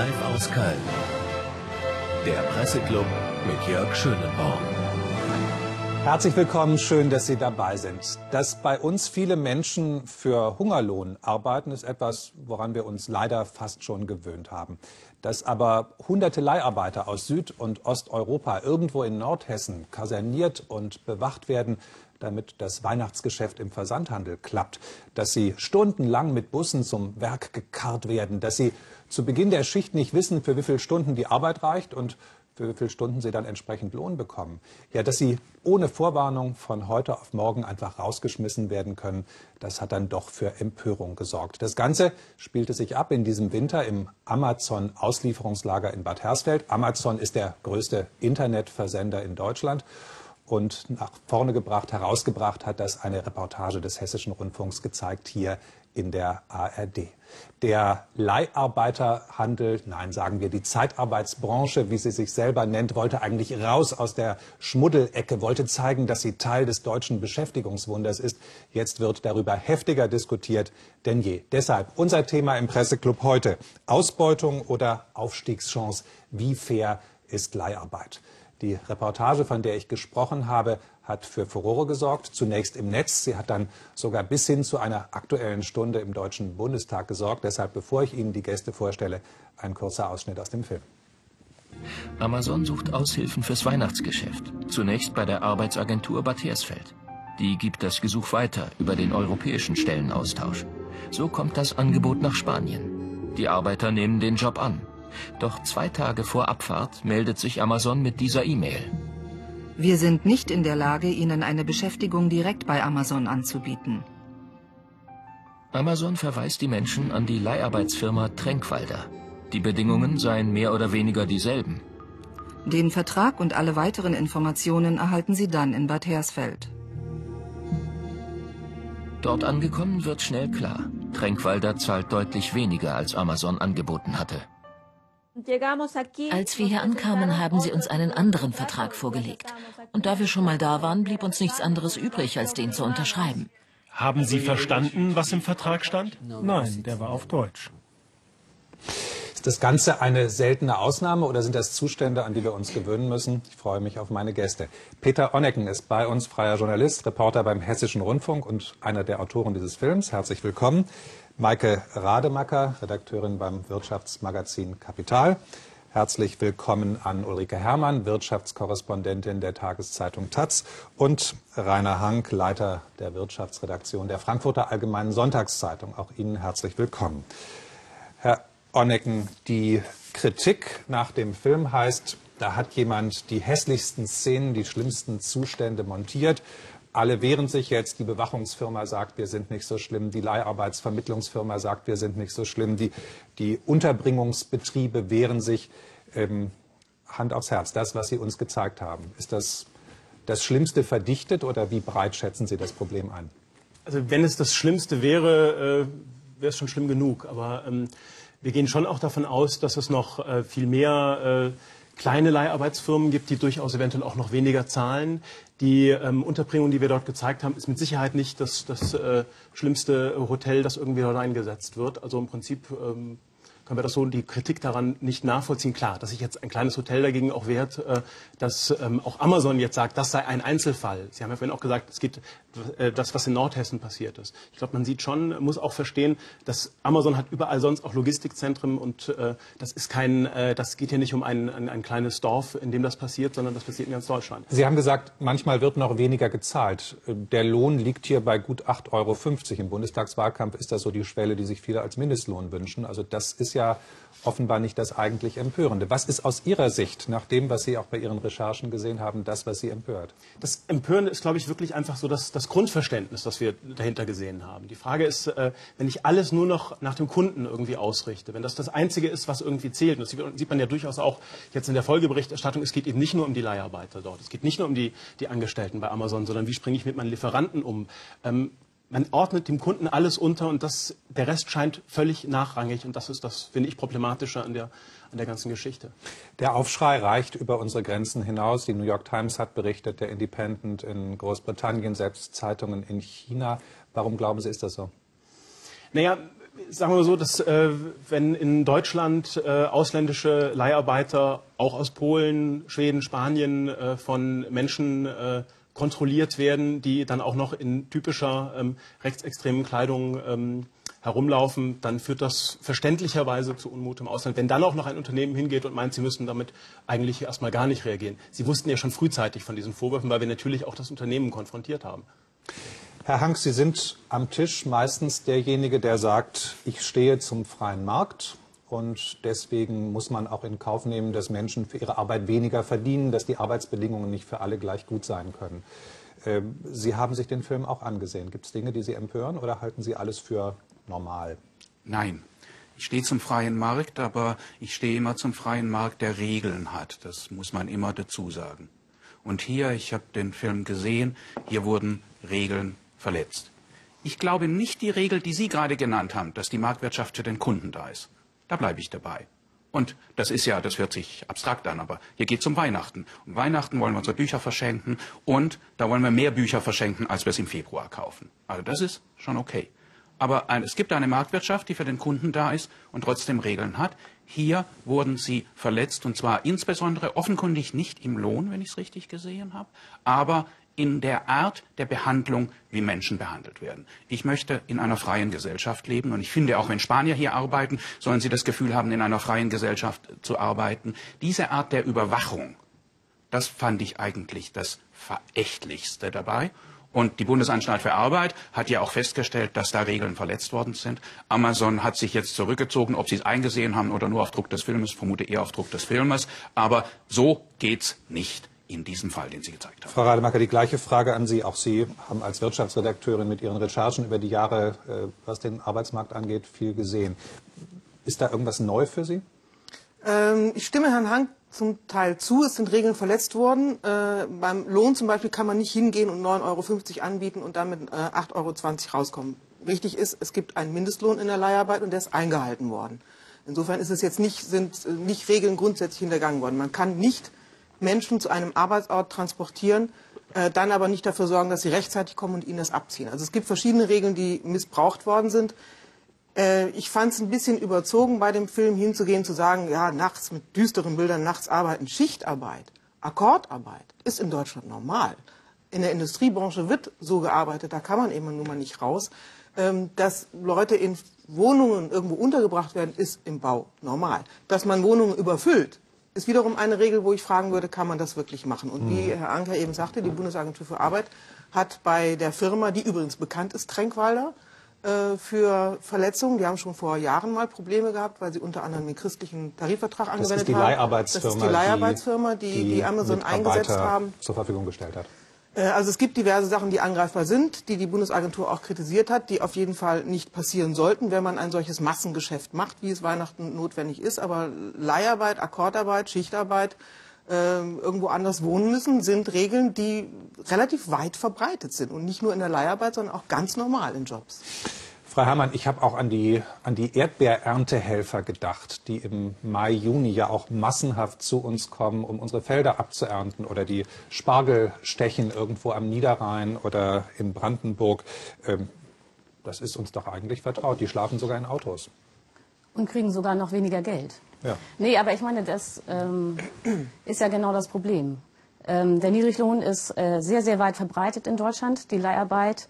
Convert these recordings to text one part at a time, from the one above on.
Live aus Köln. Der Presseclub mit Jörg Schönenborn. Herzlich willkommen, schön, dass Sie dabei sind. Dass bei uns viele Menschen für Hungerlohn arbeiten, ist etwas, woran wir uns leider fast schon gewöhnt haben. Dass aber hunderte Leiharbeiter aus Süd- und Osteuropa irgendwo in Nordhessen kaserniert und bewacht werden, damit das Weihnachtsgeschäft im Versandhandel klappt, dass sie stundenlang mit Bussen zum Werk gekarrt werden, dass sie zu Beginn der Schicht nicht wissen, für wie viele Stunden die Arbeit reicht und für wie viele Stunden sie dann entsprechend Lohn bekommen. Ja, dass sie ohne Vorwarnung von heute auf morgen einfach rausgeschmissen werden können, das hat dann doch für Empörung gesorgt. Das Ganze spielte sich ab in diesem Winter im Amazon-Auslieferungslager in Bad Hersfeld. Amazon ist der größte Internetversender in Deutschland und nach vorne gebracht, herausgebracht hat das eine Reportage des Hessischen Rundfunks gezeigt hier in der ARD. Der Leiharbeiterhandel, nein, sagen wir die Zeitarbeitsbranche, wie sie sich selber nennt, wollte eigentlich raus aus der Schmuddelecke, wollte zeigen, dass sie Teil des deutschen Beschäftigungswunders ist. Jetzt wird darüber heftiger diskutiert denn je. Deshalb unser Thema im Presseclub heute. Ausbeutung oder Aufstiegschance? Wie fair ist Leiharbeit? Die Reportage, von der ich gesprochen habe, hat für Furore gesorgt, zunächst im Netz. Sie hat dann sogar bis hin zu einer aktuellen Stunde im Deutschen Bundestag gesorgt. Deshalb, bevor ich Ihnen die Gäste vorstelle, ein kurzer Ausschnitt aus dem Film. Amazon sucht Aushilfen fürs Weihnachtsgeschäft. Zunächst bei der Arbeitsagentur Bad Hersfeld. Die gibt das Gesuch weiter über den europäischen Stellenaustausch. So kommt das Angebot nach Spanien. Die Arbeiter nehmen den Job an. Doch zwei Tage vor Abfahrt meldet sich Amazon mit dieser E-Mail. Wir sind nicht in der Lage, Ihnen eine Beschäftigung direkt bei Amazon anzubieten. Amazon verweist die Menschen an die Leiharbeitsfirma Tränkwalder. Die Bedingungen seien mehr oder weniger dieselben. Den Vertrag und alle weiteren Informationen erhalten Sie dann in Bad Hersfeld. Dort angekommen wird schnell klar. Tränkwalder zahlt deutlich weniger, als Amazon angeboten hatte. Als wir hier ankamen, haben sie uns einen anderen Vertrag vorgelegt. Und da wir schon mal da waren, blieb uns nichts anderes übrig, als den zu unterschreiben. Haben Sie verstanden, was im Vertrag stand? Nein, der war auf Deutsch. Ist das Ganze eine seltene Ausnahme oder sind das Zustände, an die wir uns gewöhnen müssen? Ich freue mich auf meine Gäste. Peter Onnecken ist bei uns freier Journalist, Reporter beim Hessischen Rundfunk und einer der Autoren dieses Films. Herzlich willkommen. Maike Rademacker, Redakteurin beim Wirtschaftsmagazin Kapital. Herzlich willkommen an Ulrike Herrmann, Wirtschaftskorrespondentin der Tageszeitung Taz und Rainer Hank, Leiter der Wirtschaftsredaktion der Frankfurter Allgemeinen Sonntagszeitung. Auch Ihnen herzlich willkommen. Herr Onnecken, die Kritik nach dem Film heißt, da hat jemand die hässlichsten Szenen, die schlimmsten Zustände montiert alle wehren sich jetzt. Die Bewachungsfirma sagt, wir sind nicht so schlimm. Die Leiharbeitsvermittlungsfirma sagt, wir sind nicht so schlimm. Die, die Unterbringungsbetriebe wehren sich. Ähm, Hand aufs Herz, das, was Sie uns gezeigt haben, ist das das Schlimmste verdichtet oder wie breit schätzen Sie das Problem ein? Also wenn es das Schlimmste wäre, äh, wäre es schon schlimm genug. Aber ähm, wir gehen schon auch davon aus, dass es noch äh, viel mehr äh, kleine Leiharbeitsfirmen gibt, die durchaus eventuell auch noch weniger zahlen, die ähm, Unterbringung, die wir dort gezeigt haben, ist mit Sicherheit nicht das, das äh, schlimmste Hotel, das irgendwie dort eingesetzt wird. Also im Prinzip ähm, können wir das so die Kritik daran nicht nachvollziehen. Klar, dass sich jetzt ein kleines Hotel dagegen auch wehrt, äh, dass ähm, auch Amazon jetzt sagt, das sei ein Einzelfall. Sie haben ja vorhin auch gesagt, es geht äh, das, was in Nordhessen passiert ist. Ich glaube, man sieht schon, muss auch verstehen, dass Amazon hat überall sonst auch Logistikzentren und äh, das ist kein, das geht hier nicht um ein, ein, ein kleines Dorf, in dem das passiert, sondern das passiert in ganz Deutschland. Sie haben gesagt, manchmal wird noch weniger gezahlt. Der Lohn liegt hier bei gut 8,50 Euro. Im Bundestagswahlkampf ist das so die Schwelle, die sich viele als Mindestlohn wünschen. Also das ist ja ja offenbar nicht das eigentlich Empörende. Was ist aus Ihrer Sicht, nach dem, was Sie auch bei Ihren Recherchen gesehen haben, das, was Sie empört? Das Empörende ist, glaube ich, wirklich einfach so das, das Grundverständnis, das wir dahinter gesehen haben. Die Frage ist, äh, wenn ich alles nur noch nach dem Kunden irgendwie ausrichte, wenn das das Einzige ist, was irgendwie zählt, und das sieht man ja durchaus auch jetzt in der Folgeberichterstattung, es geht eben nicht nur um die Leiharbeiter dort, es geht nicht nur um die, die Angestellten bei Amazon, sondern wie springe ich mit meinen Lieferanten um. Ähm, man ordnet dem Kunden alles unter und das, der Rest scheint völlig nachrangig und das ist das, finde ich, problematische an der, an der ganzen Geschichte. Der Aufschrei reicht über unsere Grenzen hinaus. Die New York Times hat berichtet, der Independent in Großbritannien, selbst Zeitungen in China. Warum glauben Sie, ist das so? Naja, sagen wir so, dass äh, wenn in Deutschland äh, ausländische Leiharbeiter auch aus Polen, Schweden, Spanien äh, von Menschen äh, kontrolliert werden, die dann auch noch in typischer ähm, rechtsextremen Kleidung ähm, herumlaufen, dann führt das verständlicherweise zu Unmut im Ausland. Wenn dann auch noch ein Unternehmen hingeht und meint, sie müssten damit eigentlich erstmal gar nicht reagieren. Sie wussten ja schon frühzeitig von diesen Vorwürfen, weil wir natürlich auch das Unternehmen konfrontiert haben. Herr Hank, Sie sind am Tisch meistens derjenige, der sagt, ich stehe zum freien Markt und deswegen muss man auch in Kauf nehmen, dass Menschen für ihre Arbeit weniger verdienen, dass die Arbeitsbedingungen nicht für alle gleich gut sein können. Ähm, Sie haben sich den Film auch angesehen. Gibt es Dinge, die Sie empören oder halten Sie alles für normal? Nein. Ich stehe zum freien Markt, aber ich stehe immer zum freien Markt, der Regeln hat. Das muss man immer dazu sagen. Und hier, ich habe den Film gesehen, hier wurden Regeln verletzt. Ich glaube nicht die Regel, die Sie gerade genannt haben, dass die Marktwirtschaft für den Kunden da ist. Da bleibe ich dabei. Und das ist ja, das hört sich abstrakt an, aber hier geht es um Weihnachten. Um Weihnachten wollen wir unsere Bücher verschenken und da wollen wir mehr Bücher verschenken, als wir es im Februar kaufen. Also das ist schon okay. Aber es gibt eine Marktwirtschaft, die für den Kunden da ist und trotzdem Regeln hat. Hier wurden sie verletzt und zwar insbesondere offenkundig nicht im Lohn, wenn ich es richtig gesehen habe, aber in der Art der Behandlung, wie Menschen behandelt werden. Ich möchte in einer freien Gesellschaft leben und ich finde, auch wenn Spanier hier arbeiten, sollen sie das Gefühl haben, in einer freien Gesellschaft zu arbeiten. Diese Art der Überwachung, das fand ich eigentlich das Verächtlichste dabei. Und die Bundesanstalt für Arbeit hat ja auch festgestellt, dass da Regeln verletzt worden sind. Amazon hat sich jetzt zurückgezogen, ob sie es eingesehen haben oder nur auf Druck des Filmes, vermute eher auf Druck des Filmes. Aber so geht's nicht in diesem Fall, den Sie gezeigt haben. Frau Rademacher, die gleiche Frage an Sie. Auch Sie haben als Wirtschaftsredakteurin mit Ihren Recherchen über die Jahre, äh, was den Arbeitsmarkt angeht, viel gesehen. Ist da irgendwas neu für Sie? Ähm, ich stimme Herrn Hank zum Teil zu. Es sind Regeln verletzt worden. Äh, beim Lohn zum Beispiel kann man nicht hingehen und 9,50 Euro anbieten und dann mit äh, 8,20 Euro rauskommen. Wichtig ist, es gibt einen Mindestlohn in der Leiharbeit und der ist eingehalten worden. Insofern ist es jetzt nicht, sind äh, nicht Regeln grundsätzlich hintergangen worden. Man kann nicht Menschen zu einem Arbeitsort transportieren, äh, dann aber nicht dafür sorgen, dass sie rechtzeitig kommen und ihnen das abziehen. Also es gibt verschiedene Regeln, die missbraucht worden sind. Äh, ich fand es ein bisschen überzogen, bei dem Film hinzugehen, zu sagen, ja, nachts mit düsteren Bildern, nachts arbeiten, Schichtarbeit, Akkordarbeit ist in Deutschland normal. In der Industriebranche wird so gearbeitet, da kann man eben nun mal nicht raus. Ähm, dass Leute in Wohnungen irgendwo untergebracht werden, ist im Bau normal. Dass man Wohnungen überfüllt, ist wiederum eine Regel, wo ich fragen würde, kann man das wirklich machen? Und wie mhm. Herr Anker eben sagte, die Bundesagentur für Arbeit hat bei der Firma, die übrigens bekannt ist, Tränkwalder, für Verletzungen. Die haben schon vor Jahren mal Probleme gehabt, weil sie unter anderem den christlichen Tarifvertrag angewendet haben. Das ist die Leiharbeitsfirma, ist die, Leiharbeitsfirma, die, die, die Amazon eingesetzt haben. zur Verfügung gestellt hat. Äh, also es gibt diverse Sachen, die angreifbar sind, die die Bundesagentur auch kritisiert hat, die auf jeden Fall nicht passieren sollten, wenn man ein solches Massengeschäft macht, wie es Weihnachten notwendig ist. Aber Leiharbeit, Akkordarbeit, Schichtarbeit, äh, irgendwo anders wohnen müssen, sind Regeln, die relativ weit verbreitet sind und nicht nur in der Leiharbeit, sondern auch ganz normal in Jobs. Frau Herrmann, ich habe auch an die, an die Erdbeererntehelfer gedacht, die im Mai, Juni ja auch massenhaft zu uns kommen, um unsere Felder abzuernten oder die Spargelstechen irgendwo am Niederrhein oder in Brandenburg. Ähm, das ist uns doch eigentlich vertraut. Die schlafen sogar in Autos. Und kriegen sogar noch weniger Geld. Ja. Nee, aber ich meine, das ähm, ist ja genau das Problem. Ähm, der Niedriglohn ist äh, sehr, sehr weit verbreitet in Deutschland. Die Leiharbeit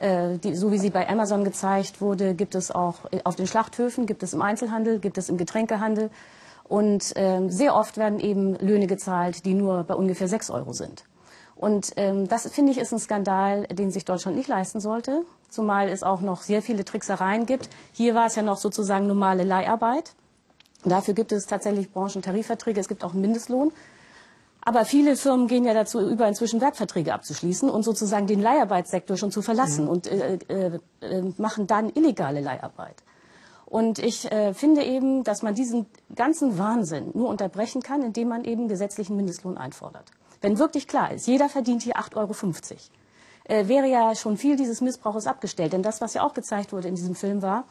äh, die, so wie sie bei Amazon gezeigt wurde, gibt es auch auf den Schlachthöfen, gibt es im Einzelhandel, gibt es im Getränkehandel. Und ähm, sehr oft werden eben Löhne gezahlt, die nur bei ungefähr sechs Euro sind. Und ähm, das, finde ich, ist ein Skandal, den sich Deutschland nicht leisten sollte, zumal es auch noch sehr viele Tricksereien gibt. Hier war es ja noch sozusagen normale Leiharbeit. Dafür gibt es tatsächlich Branchentarifverträge, es gibt auch einen Mindestlohn. Aber viele Firmen gehen ja dazu über, inzwischen Werkverträge abzuschließen und sozusagen den Leiharbeitssektor schon zu verlassen mhm. und äh, äh, äh, machen dann illegale Leiharbeit. Und ich äh, finde eben, dass man diesen ganzen Wahnsinn nur unterbrechen kann, indem man eben gesetzlichen Mindestlohn einfordert. Wenn wirklich klar ist, jeder verdient hier 8,50 Euro, äh, wäre ja schon viel dieses Missbrauches abgestellt. Denn das, was ja auch gezeigt wurde in diesem Film, war,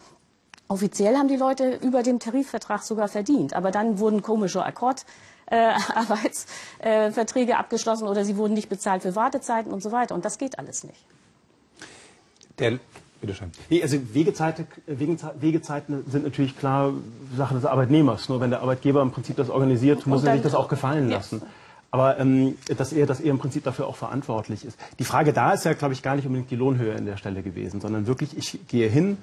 offiziell haben die Leute über dem Tarifvertrag sogar verdient. Aber dann wurden komische Akkord äh, Arbeitsverträge äh, abgeschlossen oder sie wurden nicht bezahlt für Wartezeiten und so weiter. Und das geht alles nicht. Der Bitte schön. Nee, also Wegezeiten, Wegezeiten sind natürlich klar Sache des Arbeitnehmers. Nur wenn der Arbeitgeber im Prinzip das organisiert, muss er sich das auch gefallen lassen. Ja. Aber ähm, dass er, dass er im Prinzip dafür auch verantwortlich ist. Die Frage da ist ja, glaube ich, gar nicht unbedingt die Lohnhöhe an der Stelle gewesen, sondern wirklich, ich gehe hin,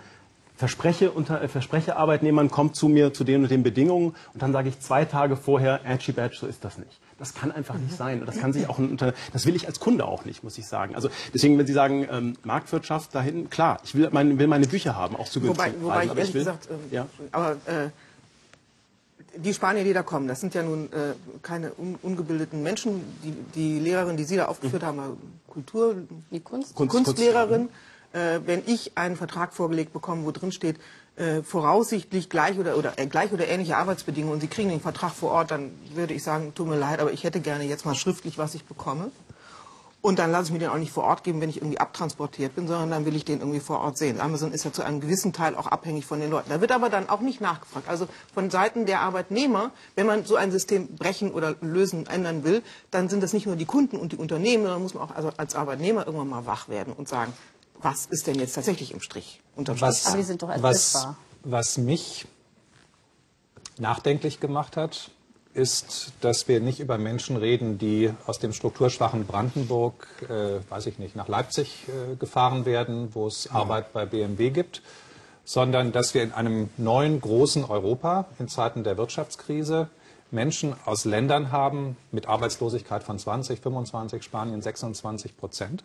verspreche, unter, äh, verspreche Arbeitnehmern, kommt zu mir zu den und den Bedingungen und dann sage ich zwei Tage vorher, Edgy Badge, so ist das nicht. Das kann einfach nicht sein. Und das kann sich auch unter, das will ich als Kunde auch nicht, muss ich sagen. Also deswegen, wenn Sie sagen ähm, Marktwirtschaft dahin, klar, ich will, mein, will meine Bücher haben, auch zu günstigen wobei, wobei ich ehrlich will, gesagt, ähm, ja. aber äh, die Spanier, die da kommen, das sind ja nun äh, keine un ungebildeten Menschen. Die, die Lehrerin, die Sie da aufgeführt mhm. haben, Kultur, die Kunst, Kunst Kunstlehrerin. Kunst, äh, wenn ich einen Vertrag vorgelegt bekomme, wo drin steht, äh, voraussichtlich gleich oder, oder äh, gleich oder ähnliche Arbeitsbedingungen und Sie kriegen den Vertrag vor Ort, dann würde ich sagen, tut mir leid, aber ich hätte gerne jetzt mal schriftlich, was ich bekomme. Und dann lasse ich mir den auch nicht vor Ort geben, wenn ich irgendwie abtransportiert bin, sondern dann will ich den irgendwie vor Ort sehen. Amazon ist ja zu einem gewissen Teil auch abhängig von den Leuten. Da wird aber dann auch nicht nachgefragt. Also von Seiten der Arbeitnehmer, wenn man so ein System brechen oder lösen, ändern will, dann sind das nicht nur die Kunden und die Unternehmen, sondern muss man auch also als Arbeitnehmer irgendwann mal wach werden und sagen, was ist denn jetzt tatsächlich im Strich? Unterm was, Strich? Aber die sind doch was, was mich nachdenklich gemacht hat, ist, dass wir nicht über Menschen reden, die aus dem strukturschwachen Brandenburg, äh, weiß ich nicht, nach Leipzig äh, gefahren werden, wo es ja. Arbeit bei BMW gibt, sondern dass wir in einem neuen großen Europa in Zeiten der Wirtschaftskrise Menschen aus Ländern haben mit Arbeitslosigkeit von 20, 25, Spanien 26 Prozent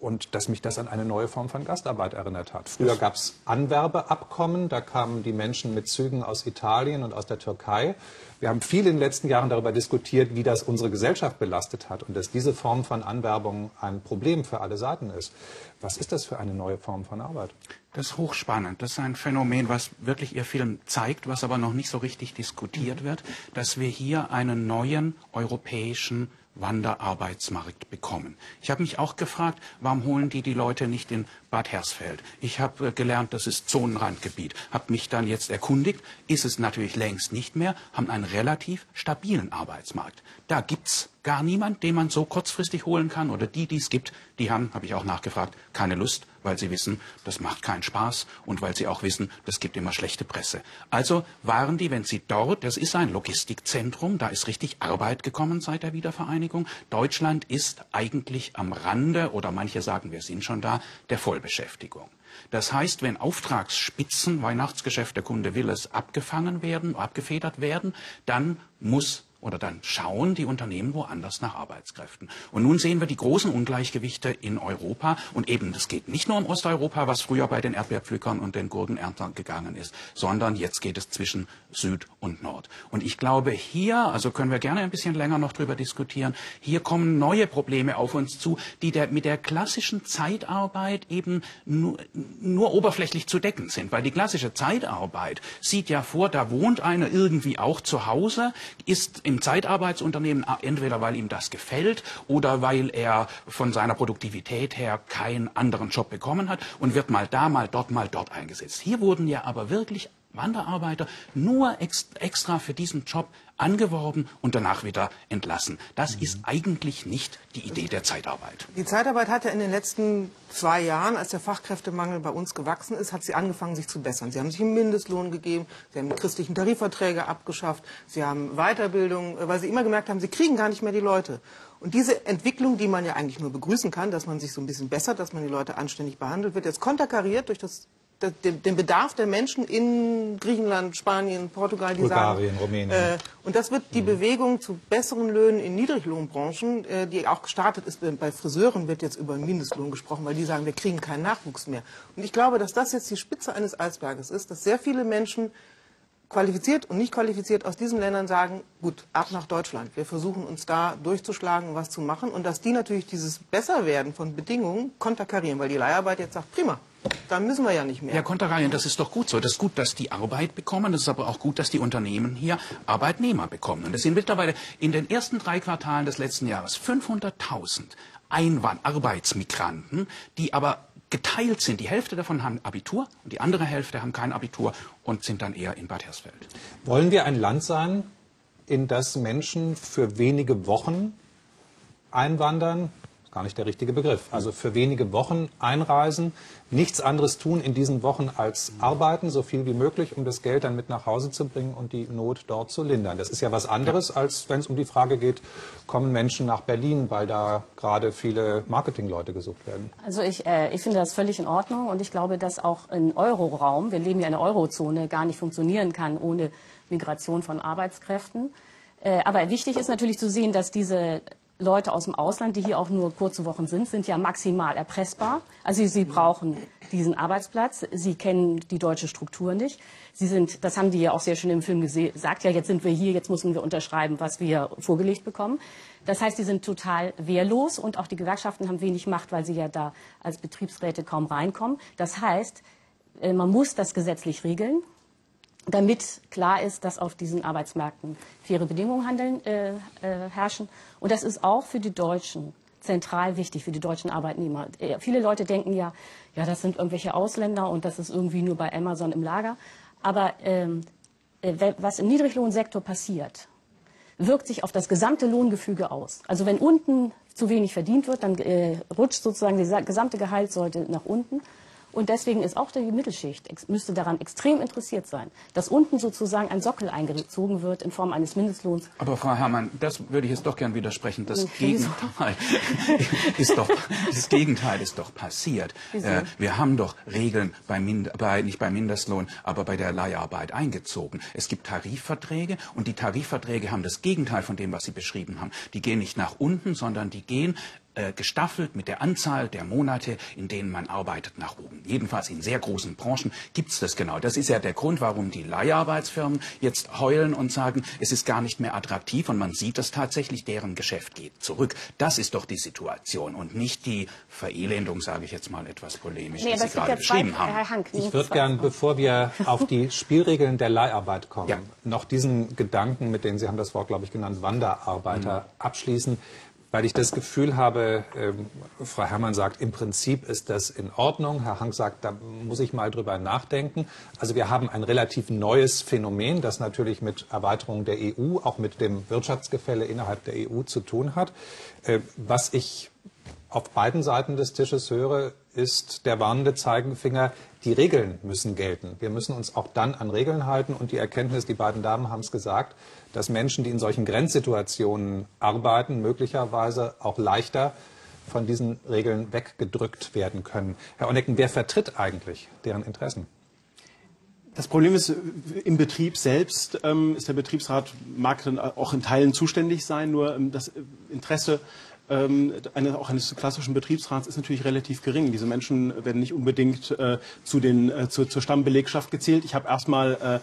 und dass mich das an eine neue Form von Gastarbeit erinnert hat. Früher gab es Anwerbeabkommen, da kamen die Menschen mit Zügen aus Italien und aus der Türkei. Wir haben viel in den letzten Jahren darüber diskutiert, wie das unsere Gesellschaft belastet hat und dass diese Form von Anwerbung ein Problem für alle Seiten ist. Was ist das für eine neue Form von Arbeit? Das ist hochspannend. Das ist ein Phänomen, was wirklich Ihr Film zeigt, was aber noch nicht so richtig diskutiert wird, dass wir hier einen neuen europäischen Wanderarbeitsmarkt bekommen. Ich habe mich auch gefragt, warum holen die die Leute nicht in Bad Hersfeld? Ich habe äh, gelernt, das ist Zonenrandgebiet. Habe mich dann jetzt erkundigt, ist es natürlich längst nicht mehr, haben einen relativ stabilen Arbeitsmarkt. Da gibt's gar niemand, den man so kurzfristig holen kann. Oder die, die es gibt, die haben, habe ich auch nachgefragt, keine Lust, weil sie wissen, das macht keinen Spaß und weil sie auch wissen, das gibt immer schlechte Presse. Also waren die, wenn sie dort, das ist ein Logistikzentrum, da ist richtig Arbeit gekommen seit der Wiedervereinigung. Deutschland ist eigentlich am Rande, oder manche sagen, wir sind schon da, der Vollbeschäftigung. Das heißt, wenn Auftragsspitzen, Weihnachtsgeschäft, der Kunde will es, abgefangen werden, abgefedert werden, dann muss oder dann schauen die Unternehmen woanders nach Arbeitskräften. Und nun sehen wir die großen Ungleichgewichte in Europa. Und eben, das geht nicht nur um Osteuropa, was früher bei den Erdbeerpflückern und den Gurkenerntern gegangen ist, sondern jetzt geht es zwischen Süd und Nord. Und ich glaube, hier, also können wir gerne ein bisschen länger noch drüber diskutieren, hier kommen neue Probleme auf uns zu, die der, mit der klassischen Zeitarbeit eben nur, nur oberflächlich zu decken sind. Weil die klassische Zeitarbeit sieht ja vor, da wohnt einer irgendwie auch zu Hause, ist im im Zeitarbeitsunternehmen, entweder weil ihm das gefällt oder weil er von seiner Produktivität her keinen anderen Job bekommen hat und wird mal da, mal dort, mal dort eingesetzt. Hier wurden ja aber wirklich Wanderarbeiter nur extra für diesen Job angeworben und danach wieder entlassen. Das mhm. ist eigentlich nicht die Idee der Zeitarbeit. Die Zeitarbeit hat ja in den letzten zwei Jahren, als der Fachkräftemangel bei uns gewachsen ist, hat sie angefangen, sich zu bessern. Sie haben sich einen Mindestlohn gegeben, sie haben christlichen Tarifverträge abgeschafft, sie haben Weiterbildung, weil sie immer gemerkt haben, sie kriegen gar nicht mehr die Leute. Und diese Entwicklung, die man ja eigentlich nur begrüßen kann, dass man sich so ein bisschen bessert, dass man die Leute anständig behandelt, wird jetzt konterkariert durch das den Bedarf der Menschen in Griechenland, Spanien, Portugal, die Bulgarien, sagen, Rumänien. Äh, und das wird die mhm. Bewegung zu besseren Löhnen in Niedriglohnbranchen, äh, die auch gestartet ist, bei Friseuren wird jetzt über Mindestlohn gesprochen, weil die sagen, wir kriegen keinen Nachwuchs mehr. Und ich glaube, dass das jetzt die Spitze eines Eisberges ist, dass sehr viele Menschen qualifiziert und nicht qualifiziert aus diesen Ländern sagen, gut, ab nach Deutschland. Wir versuchen uns da durchzuschlagen und was zu machen. Und dass die natürlich dieses Besserwerden von Bedingungen konterkarieren, weil die Leiharbeit jetzt sagt, prima, dann müssen wir ja nicht mehr. Herr Konteralien, das ist doch gut so. Das ist gut, dass die Arbeit bekommen. Das ist aber auch gut, dass die Unternehmen hier Arbeitnehmer bekommen. Und es sind mittlerweile in den ersten drei Quartalen des letzten Jahres 500.000 Einwand Arbeitsmigranten, die aber geteilt sind. Die Hälfte davon haben Abitur und die andere Hälfte haben kein Abitur und sind dann eher in Bad Hersfeld. Wollen wir ein Land sein, in das Menschen für wenige Wochen einwandern, gar nicht der richtige Begriff. Also für wenige Wochen einreisen, nichts anderes tun in diesen Wochen als arbeiten, so viel wie möglich, um das Geld dann mit nach Hause zu bringen und die Not dort zu lindern. Das ist ja was anderes, als wenn es um die Frage geht, kommen Menschen nach Berlin, weil da gerade viele Marketingleute gesucht werden. Also ich, äh, ich finde das völlig in Ordnung und ich glaube, dass auch im Euroraum, wir leben ja in einer Eurozone, gar nicht funktionieren kann ohne Migration von Arbeitskräften. Äh, aber wichtig ist natürlich zu sehen, dass diese Leute aus dem Ausland, die hier auch nur kurze Wochen sind, sind ja maximal erpressbar. Also sie brauchen diesen Arbeitsplatz. Sie kennen die deutsche Struktur nicht. Sie sind, das haben die ja auch sehr schön im Film gesagt, ja, jetzt sind wir hier, jetzt müssen wir unterschreiben, was wir vorgelegt bekommen. Das heißt, die sind total wehrlos und auch die Gewerkschaften haben wenig Macht, weil sie ja da als Betriebsräte kaum reinkommen. Das heißt, äh, man muss das gesetzlich regeln damit klar ist, dass auf diesen Arbeitsmärkten faire Bedingungen handeln, äh, äh, herrschen. Und das ist auch für die Deutschen zentral wichtig, für die deutschen Arbeitnehmer. Äh, viele Leute denken ja, ja, das sind irgendwelche Ausländer und das ist irgendwie nur bei Amazon im Lager. Aber ähm, äh, was im Niedriglohnsektor passiert, wirkt sich auf das gesamte Lohngefüge aus. Also wenn unten zu wenig verdient wird, dann äh, rutscht sozusagen die gesamte Gehaltssäule nach unten. Und deswegen ist auch die Mittelschicht, müsste daran extrem interessiert sein, dass unten sozusagen ein Sockel eingezogen wird in Form eines Mindestlohns. Aber Frau Herrmann, das würde ich jetzt doch gern widersprechen. Das Gegenteil ist doch, das Gegenteil ist doch passiert. Äh, wir haben doch Regeln bei, bei, nicht bei Mindestlohn, aber bei der Leiharbeit eingezogen. Es gibt Tarifverträge und die Tarifverträge haben das Gegenteil von dem, was Sie beschrieben haben. Die gehen nicht nach unten, sondern die gehen äh, gestaffelt mit der Anzahl der Monate, in denen man arbeitet, nach oben. Jedenfalls in sehr großen Branchen gibt es das genau. Das ist ja der Grund, warum die Leiharbeitsfirmen jetzt heulen und sagen, es ist gar nicht mehr attraktiv und man sieht das tatsächlich, deren Geschäft geht zurück. Das ist doch die Situation und nicht die Verelendung, sage ich jetzt mal etwas polemisch, nee, die Sie gerade beschrieben haben. Herr Hank, ich würde gern, bevor wir auf die Spielregeln der Leiharbeit kommen, ja. noch diesen Gedanken, mit dem Sie haben das Wort, glaube ich, genannt, Wanderarbeiter mhm. abschließen weil ich das Gefühl habe, ähm, Frau Herrmann sagt, im Prinzip ist das in Ordnung. Herr Hank sagt, da muss ich mal drüber nachdenken. Also wir haben ein relativ neues Phänomen, das natürlich mit Erweiterung der EU, auch mit dem Wirtschaftsgefälle innerhalb der EU zu tun hat. Äh, was ich auf beiden Seiten des Tisches höre, ist der warnende Zeigefinger, die Regeln müssen gelten. Wir müssen uns auch dann an Regeln halten und die Erkenntnis, die beiden Damen haben es gesagt, dass Menschen, die in solchen Grenzsituationen arbeiten, möglicherweise auch leichter von diesen Regeln weggedrückt werden können. Herr Onnecken, wer vertritt eigentlich deren Interessen? Das Problem ist, im Betrieb selbst ähm, ist der Betriebsrat, mag dann auch in Teilen zuständig sein, nur ähm, das Interesse ähm, eine, auch eines klassischen Betriebsrats ist natürlich relativ gering. Diese Menschen werden nicht unbedingt äh, zu den, äh, zu, zur Stammbelegschaft gezählt. Ich habe erstmal äh,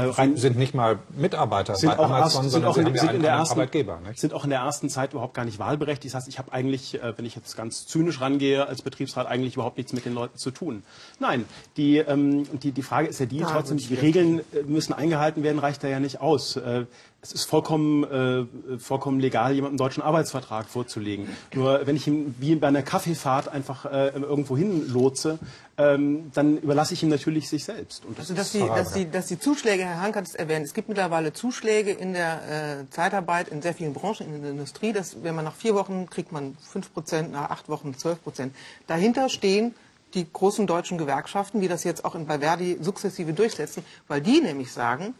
rein, sind nicht mal Mitarbeiter sind bei auch Amazon, erst, sind auch in, sind in der ersten, Arbeitgeber. Nicht? Sind auch in der ersten Zeit überhaupt gar nicht wahlberechtigt. Das heißt, ich habe eigentlich, äh, wenn ich jetzt ganz zynisch rangehe, als Betriebsrat eigentlich überhaupt nichts mit den Leuten zu tun. Nein, die, ähm, die, die Frage ist ja die, ja, trotzdem, die Regeln äh, müssen eingehalten werden, reicht da ja nicht aus. Äh, es ist vollkommen, äh, vollkommen legal, jemandem einen deutschen Arbeitsvertrag vorzulegen. Nur wenn ich ihn wie bei einer Kaffeefahrt einfach äh, irgendwo hin lotse, ähm, dann überlasse ich ihm natürlich sich selbst. Das also dass die, dass, die, dass die Zuschläge, Herr Hank hat es erwähnt, es gibt mittlerweile Zuschläge in der äh, Zeitarbeit in sehr vielen Branchen, in der Industrie, dass wenn man nach vier Wochen kriegt man fünf Prozent, nach acht Wochen zwölf Prozent. Dahinter stehen die großen deutschen Gewerkschaften, die das jetzt auch in, Verdi sukzessive durchsetzen, weil die nämlich sagen,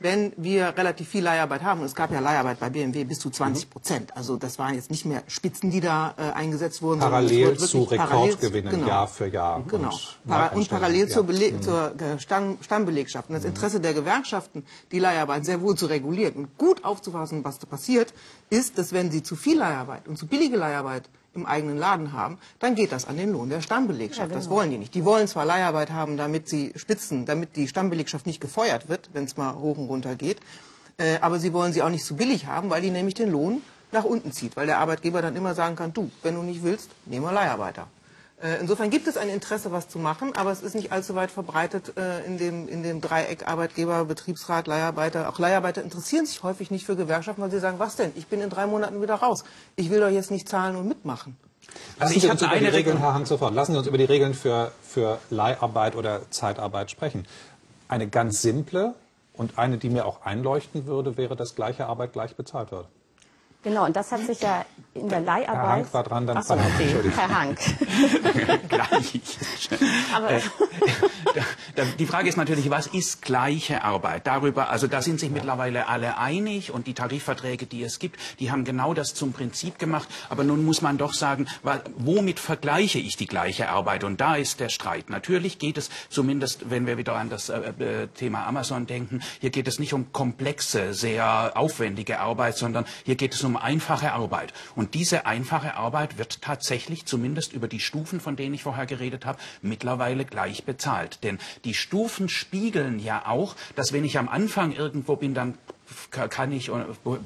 wenn wir relativ viel Leiharbeit haben, und es gab ja Leiharbeit bei BMW bis zu 20 Prozent, also das waren jetzt nicht mehr Spitzen, die da äh, eingesetzt wurden. Parallel zu Rekordgewinnen genau, Jahr für Jahr. Genau. Und, Para und parallel zur, Bele ja. zur äh, Stamm Stammbelegschaft. Und das mhm. Interesse der Gewerkschaften, die Leiharbeit sehr wohl zu regulieren und gut aufzufassen, was da passiert, ist, dass wenn sie zu viel Leiharbeit und zu billige Leiharbeit im eigenen Laden haben, dann geht das an den Lohn der Stammbelegschaft. Ja, genau. Das wollen die nicht. Die wollen zwar Leiharbeit haben, damit sie spitzen, damit die Stammbelegschaft nicht gefeuert wird, wenn es mal hoch und runter geht, äh, aber sie wollen sie auch nicht zu billig haben, weil die nämlich den Lohn nach unten zieht, weil der Arbeitgeber dann immer sagen kann, du, wenn du nicht willst, nehmen wir Leiharbeiter. Äh, insofern gibt es ein Interesse, was zu machen, aber es ist nicht allzu weit verbreitet äh, in, dem, in dem Dreieck Arbeitgeber, Betriebsrat, Leiharbeiter. Auch Leiharbeiter interessieren sich häufig nicht für Gewerkschaften, weil sie sagen, was denn? Ich bin in drei Monaten wieder raus. Ich will doch jetzt nicht zahlen und mitmachen. Lassen also Sie uns über die Regeln, Herr Hang, sofort. Lassen Sie uns über die Regeln für, für Leiharbeit oder Zeitarbeit sprechen. Eine ganz simple und eine, die mir auch einleuchten würde, wäre, dass gleiche Arbeit gleich bezahlt wird. Genau, und das hat sich ja in der Leiharbeit. Herr Hank war dran, dann Ach so, okay. Herr Hank. Gleich. Aber äh, die Frage ist natürlich, was ist gleiche Arbeit? Darüber, also da sind sich mittlerweile alle einig und die Tarifverträge, die es gibt, die haben genau das zum Prinzip gemacht. Aber nun muss man doch sagen, womit vergleiche ich die gleiche Arbeit? Und da ist der Streit. Natürlich geht es zumindest, wenn wir wieder an das äh, äh Thema Amazon denken, hier geht es nicht um komplexe, sehr aufwendige Arbeit, sondern hier geht es um einfache Arbeit. Und diese einfache Arbeit wird tatsächlich, zumindest über die Stufen, von denen ich vorher geredet habe, mittlerweile gleich bezahlt. Denn die Stufen spiegeln ja auch, dass wenn ich am Anfang irgendwo bin, dann kann ich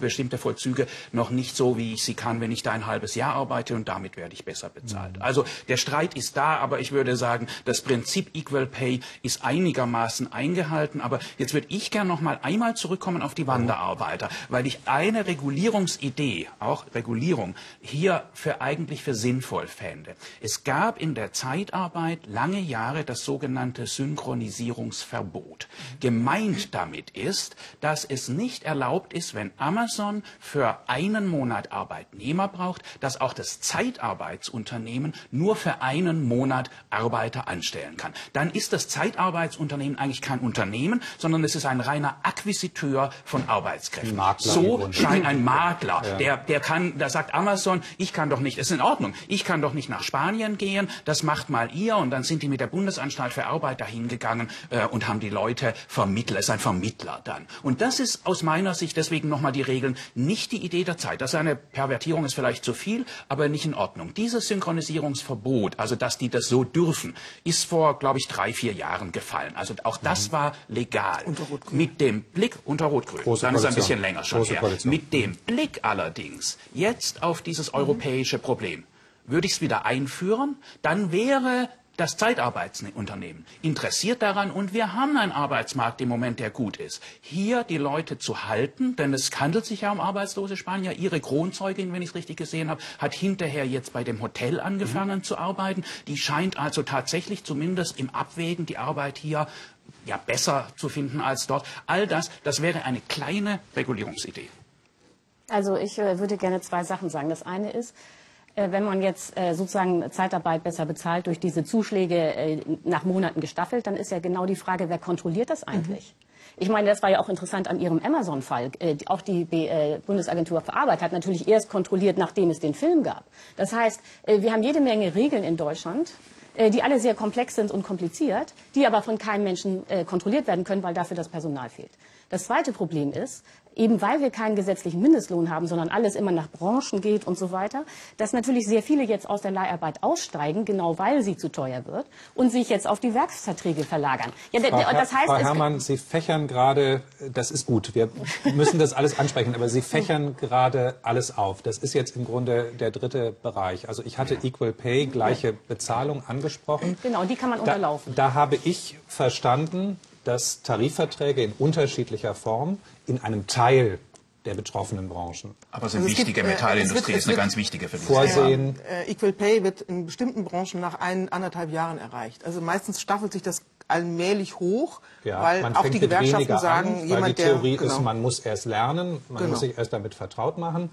bestimmte Vollzüge noch nicht so, wie ich sie kann, wenn ich da ein halbes Jahr arbeite und damit werde ich besser bezahlt. Mhm. Also der Streit ist da, aber ich würde sagen, das Prinzip Equal Pay ist einigermaßen eingehalten. Aber jetzt würde ich gerne noch mal einmal zurückkommen auf die Wanderarbeiter, weil ich eine Regulierungsidee, auch Regulierung, hier für eigentlich für sinnvoll fände. Es gab in der Zeitarbeit lange Jahre das sogenannte Synchronisierungsverbot. Gemeint damit ist, dass es nicht nicht erlaubt ist, wenn Amazon für einen Monat Arbeitnehmer braucht, dass auch das Zeitarbeitsunternehmen nur für einen Monat Arbeiter anstellen kann. Dann ist das Zeitarbeitsunternehmen eigentlich kein Unternehmen, sondern es ist ein reiner Akquisiteur von Arbeitskräften. Makler so scheint ein Makler, ja. der, der kann, da sagt Amazon, ich kann doch nicht, ist in Ordnung, ich kann doch nicht nach Spanien gehen, das macht mal ihr und dann sind die mit der Bundesanstalt für Arbeit dahin gegangen äh, und haben die Leute vermittelt, ist ein Vermittler dann. Und das ist aus meiner Sicht deswegen nochmal die Regeln nicht die Idee der Zeit. Das ist eine Pervertierung, ist vielleicht zu viel, aber nicht in Ordnung. Dieses Synchronisierungsverbot, also dass die das so dürfen, ist vor, glaube ich, drei, vier Jahren gefallen. Also auch das mhm. war legal. Mit dem Blick unter Rot-Grün. Dann ist ein bisschen länger schon Große her. Koalition. Mit dem Blick allerdings jetzt auf dieses europäische Problem würde ich es wieder einführen, dann wäre das Zeitarbeitsunternehmen interessiert daran und wir haben einen Arbeitsmarkt im Moment, der gut ist. Hier die Leute zu halten, denn es handelt sich ja um arbeitslose Spanier. Ihre Kronzeugin, wenn ich es richtig gesehen habe, hat hinterher jetzt bei dem Hotel angefangen mhm. zu arbeiten. Die scheint also tatsächlich zumindest im Abwägen die Arbeit hier ja besser zu finden als dort. All das, das wäre eine kleine Regulierungsidee. Also ich äh, würde gerne zwei Sachen sagen. Das eine ist, wenn man jetzt äh, sozusagen Zeitarbeit besser bezahlt durch diese Zuschläge äh, nach Monaten gestaffelt, dann ist ja genau die Frage, wer kontrolliert das eigentlich? Mhm. Ich meine, das war ja auch interessant an Ihrem Amazon-Fall. Auch die Bundesagentur für Arbeit hat natürlich erst kontrolliert, nachdem es den Film gab. Das heißt, wir haben jede Menge Regeln in Deutschland, die alle sehr komplex sind und kompliziert, die aber von keinem Menschen kontrolliert werden können, weil dafür das Personal fehlt. Das zweite Problem ist, eben weil wir keinen gesetzlichen Mindestlohn haben, sondern alles immer nach Branchen geht und so weiter, dass natürlich sehr viele jetzt aus der Leiharbeit aussteigen, genau weil sie zu teuer wird und sich jetzt auf die Werksverträge verlagern. Ja, Frau, das heißt, Frau Herrmann, Sie fächern gerade, das ist gut, wir müssen das alles ansprechen, aber Sie fächern gerade alles auf. Das ist jetzt im Grunde der dritte Bereich. Also ich hatte Equal Pay, gleiche Bezahlung angesprochen. Genau, die kann man unterlaufen. Da, da habe ich verstanden, dass Tarifverträge in unterschiedlicher Form in einem Teil der betroffenen Branchen. Aber so also wichtige gibt, äh, Metallindustrie wird, ist eine ganz wichtige für Vorsehen. Ja, äh, Equal Pay wird in bestimmten Branchen nach ein, anderthalb Jahren erreicht. Also meistens staffelt sich das allmählich hoch, ja, weil auch die Gewerkschaften sagen, an, jemand, die Theorie der, genau. ist, man muss erst lernen, man genau. muss sich erst damit vertraut machen.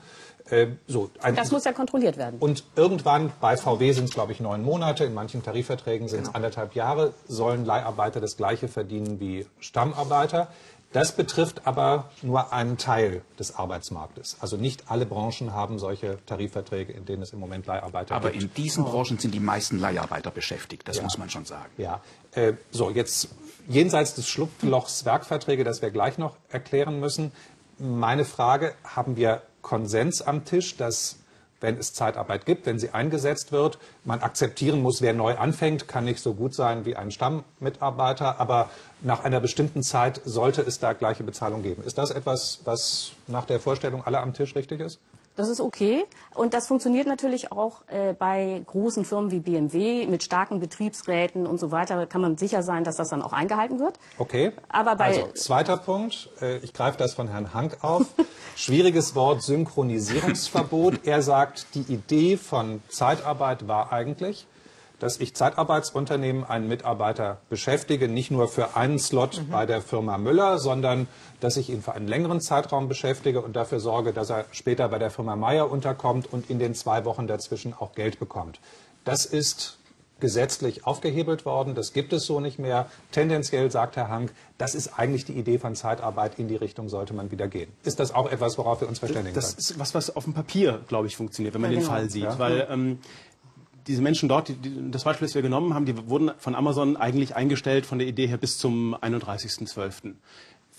Äh, so, ein, das muss ja kontrolliert werden. Und irgendwann, bei VW sind es, glaube ich, neun Monate, in manchen Tarifverträgen sind es genau. anderthalb Jahre, sollen Leiharbeiter das Gleiche verdienen wie Stammarbeiter. Das betrifft aber nur einen Teil des Arbeitsmarktes. Also nicht alle Branchen haben solche Tarifverträge, in denen es im Moment Leiharbeiter aber gibt. Aber in diesen Branchen sind die meisten Leiharbeiter beschäftigt, das ja. muss man schon sagen. Ja, äh, so jetzt jenseits des Schlupflochs Werkverträge, das wir gleich noch erklären müssen. Meine Frage, haben wir Konsens am Tisch, dass wenn es Zeitarbeit gibt, wenn sie eingesetzt wird, man akzeptieren muss, wer neu anfängt, kann nicht so gut sein wie ein Stammmitarbeiter, aber nach einer bestimmten Zeit sollte es da gleiche Bezahlung geben. Ist das etwas, was nach der Vorstellung aller am Tisch richtig ist? Das ist okay. Und das funktioniert natürlich auch äh, bei großen Firmen wie BMW mit starken Betriebsräten und so weiter. Kann man sicher sein, dass das dann auch eingehalten wird. Okay. Aber bei also, zweiter Punkt. Äh, ich greife das von Herrn Hank auf. Schwieriges Wort Synchronisierungsverbot. Er sagt, die Idee von Zeitarbeit war eigentlich, dass ich Zeitarbeitsunternehmen einen Mitarbeiter beschäftige, nicht nur für einen Slot mhm. bei der Firma Müller, sondern dass ich ihn für einen längeren Zeitraum beschäftige und dafür sorge, dass er später bei der Firma Meier unterkommt und in den zwei Wochen dazwischen auch Geld bekommt. Das ist gesetzlich aufgehebelt worden. Das gibt es so nicht mehr. Tendenziell sagt Herr Hank, das ist eigentlich die Idee von Zeitarbeit. In die Richtung sollte man wieder gehen. Ist das auch etwas, worauf wir uns verständigen Das können? ist was, was auf dem Papier, glaube ich, funktioniert, wenn man ja, den genau. Fall sieht. Ja. Weil ähm, diese Menschen dort, die, die, das Beispiel, das wir genommen haben, die wurden von Amazon eigentlich eingestellt von der Idee her bis zum 31.12.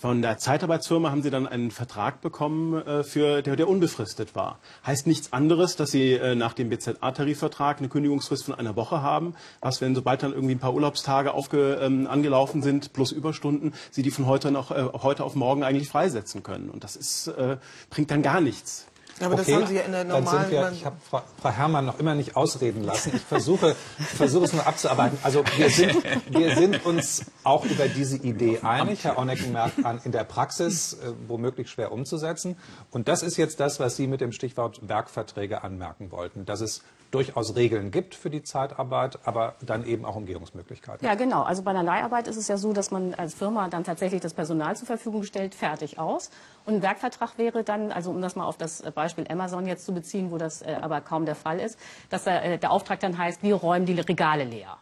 Von der Zeitarbeitsfirma haben Sie dann einen Vertrag bekommen, äh, für, der, der unbefristet war. Heißt nichts anderes, dass Sie äh, nach dem BZA-Tarifvertrag eine Kündigungsfrist von einer Woche haben, was, wenn sobald dann irgendwie ein paar Urlaubstage aufge, ähm, angelaufen sind, plus Überstunden, Sie die von heute, noch, äh, heute auf morgen eigentlich freisetzen können. Und das ist, äh, bringt dann gar nichts. Aber okay, das haben Sie ja in der normalen... Wir, ich habe Frau, Frau, Herrmann noch immer nicht ausreden lassen. Ich versuche, versuche es nur abzuarbeiten. Also wir sind, wir sind uns auch über diese Idee einig. Herr Onnecken merkt an, in der Praxis äh, womöglich schwer umzusetzen. Und das ist jetzt das, was Sie mit dem Stichwort Werkverträge anmerken wollten. Dass es durchaus Regeln gibt für die Zeitarbeit, aber dann eben auch Umgehungsmöglichkeiten. Ja, genau. Also bei der Leiharbeit ist es ja so, dass man als Firma dann tatsächlich das Personal zur Verfügung stellt, fertig aus. Und ein Werkvertrag wäre dann, also um das mal auf das Beispiel Amazon jetzt zu beziehen, wo das äh, aber kaum der Fall ist, dass äh, der Auftrag dann heißt, wir räumen die Regale leer.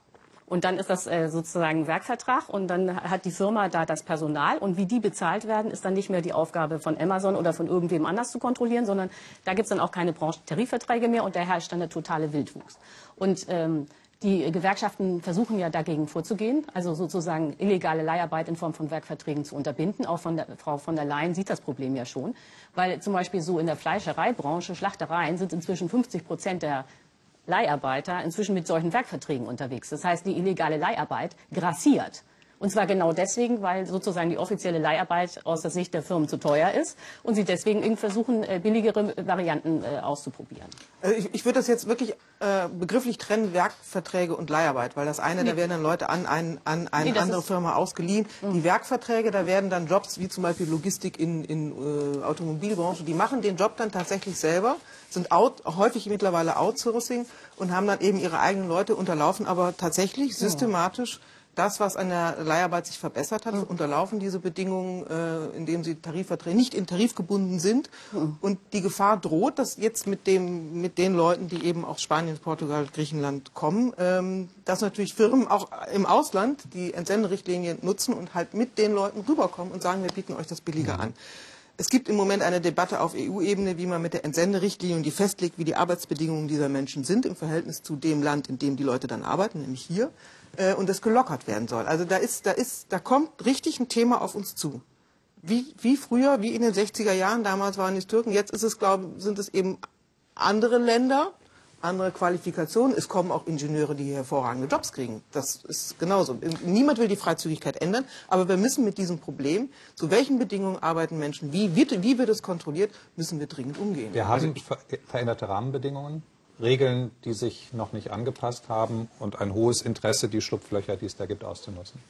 Und dann ist das äh, sozusagen Werkvertrag und dann hat die Firma da das Personal und wie die bezahlt werden, ist dann nicht mehr die Aufgabe von Amazon oder von irgendwem anders zu kontrollieren, sondern da gibt es dann auch keine Branchentarifverträge mehr und da herrscht dann der totale Wildwuchs. Und ähm, die Gewerkschaften versuchen ja dagegen vorzugehen, also sozusagen illegale Leiharbeit in Form von Werkverträgen zu unterbinden. Auch von der, Frau von der Leyen sieht das Problem ja schon, weil zum Beispiel so in der Fleischereibranche, Schlachtereien sind inzwischen 50 Prozent der Leiharbeiter inzwischen mit solchen Werkverträgen unterwegs. Das heißt, die illegale Leiharbeit grassiert. Und zwar genau deswegen, weil sozusagen die offizielle Leiharbeit aus der Sicht der Firmen zu teuer ist und sie deswegen irgendwie versuchen, äh, billigere Varianten äh, auszuprobieren. Also ich, ich würde das jetzt wirklich äh, begrifflich trennen, Werkverträge und Leiharbeit, weil das eine, nee. da werden dann Leute an, ein, an eine nee, andere Firma ausgeliehen. Mhm. Die Werkverträge, da werden dann Jobs wie zum Beispiel Logistik in, in äh, Automobilbranche, die machen den Job dann tatsächlich selber, sind out, häufig mittlerweile Outsourcing und haben dann eben ihre eigenen Leute unterlaufen, aber tatsächlich systematisch ja das, was an der Leiharbeit sich verbessert hat, mhm. unterlaufen diese Bedingungen, äh, indem sie Tarifverträge nicht in Tarif gebunden sind. Mhm. Und die Gefahr droht, dass jetzt mit, dem, mit den Leuten, die eben aus Spanien, Portugal, Griechenland kommen, ähm, dass natürlich Firmen auch im Ausland die Entsenderichtlinie nutzen und halt mit den Leuten rüberkommen und sagen, wir bieten euch das billiger mhm. an. Es gibt im Moment eine Debatte auf EU-Ebene, wie man mit der Entsenderichtlinie, die festlegt, wie die Arbeitsbedingungen dieser Menschen sind im Verhältnis zu dem Land, in dem die Leute dann arbeiten, nämlich hier äh, und das gelockert werden soll. Also da ist, da ist, da kommt richtig ein Thema auf uns zu. Wie, wie früher, wie in den 60er Jahren, damals waren es Türken, jetzt ist es, glaube, sind es eben andere Länder, andere Qualifikationen. Es kommen auch Ingenieure, die hervorragende Jobs kriegen. Das ist genauso. Niemand will die Freizügigkeit ändern, aber wir müssen mit diesem Problem, zu welchen Bedingungen arbeiten Menschen, wie wird, wie wird es kontrolliert, müssen wir dringend umgehen. Wir haben veränderte Rahmenbedingungen. Regeln, die sich noch nicht angepasst haben und ein hohes Interesse, die Schlupflöcher, die es da gibt, auszunutzen?